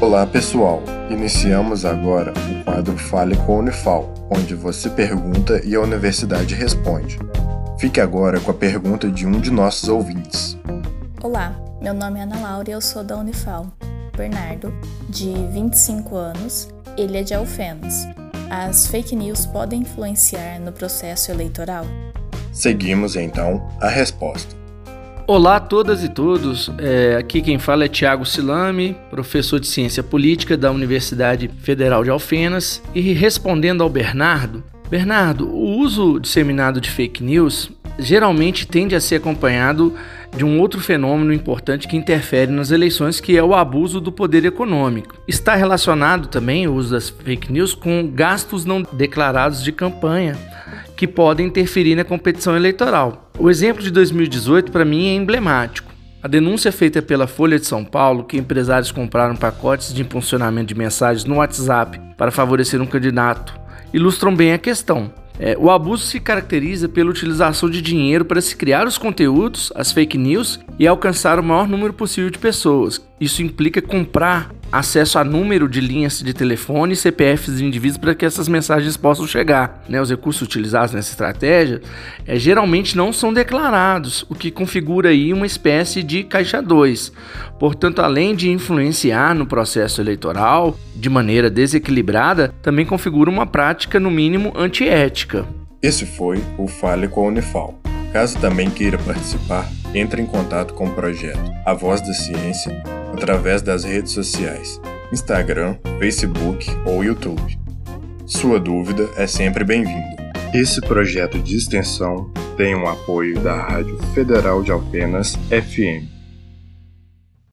Olá pessoal, iniciamos agora o quadro Fale com a Unifal, onde você pergunta e a universidade responde. Fique agora com a pergunta de um de nossos ouvintes. Olá, meu nome é Ana Laura e eu sou da Unifal. Bernardo, de 25 anos, ele é de Alfenas. As fake news podem influenciar no processo eleitoral? Seguimos então a resposta. Olá a todas e todos, é, aqui quem fala é Tiago Silame, professor de Ciência Política da Universidade Federal de Alfenas, e respondendo ao Bernardo, Bernardo, o uso disseminado de fake news geralmente tende a ser acompanhado de um outro fenômeno importante que interfere nas eleições, que é o abuso do poder econômico. Está relacionado também o uso das fake news com gastos não declarados de campanha que podem interferir na competição eleitoral. O exemplo de 2018 para mim é emblemático. A denúncia feita pela Folha de São Paulo que empresários compraram pacotes de impulsionamento de mensagens no WhatsApp para favorecer um candidato ilustram bem a questão. É, o abuso se caracteriza pela utilização de dinheiro para se criar os conteúdos, as fake news e alcançar o maior número possível de pessoas. Isso implica comprar acesso a número de linhas de telefone e CPFs de indivíduos para que essas mensagens possam chegar. Né? Os recursos utilizados nessa estratégia é, geralmente não são declarados, o que configura aí uma espécie de caixa 2. Portanto, além de influenciar no processo eleitoral de maneira desequilibrada, também configura uma prática, no mínimo, antiética. Esse foi o Fale com a Unifal. Caso também queira participar, entre em contato com o projeto A Voz da Ciência através das redes sociais, Instagram, Facebook ou YouTube. Sua dúvida é sempre bem-vinda. Esse projeto de extensão tem o um apoio da Rádio Federal de Alpenas FM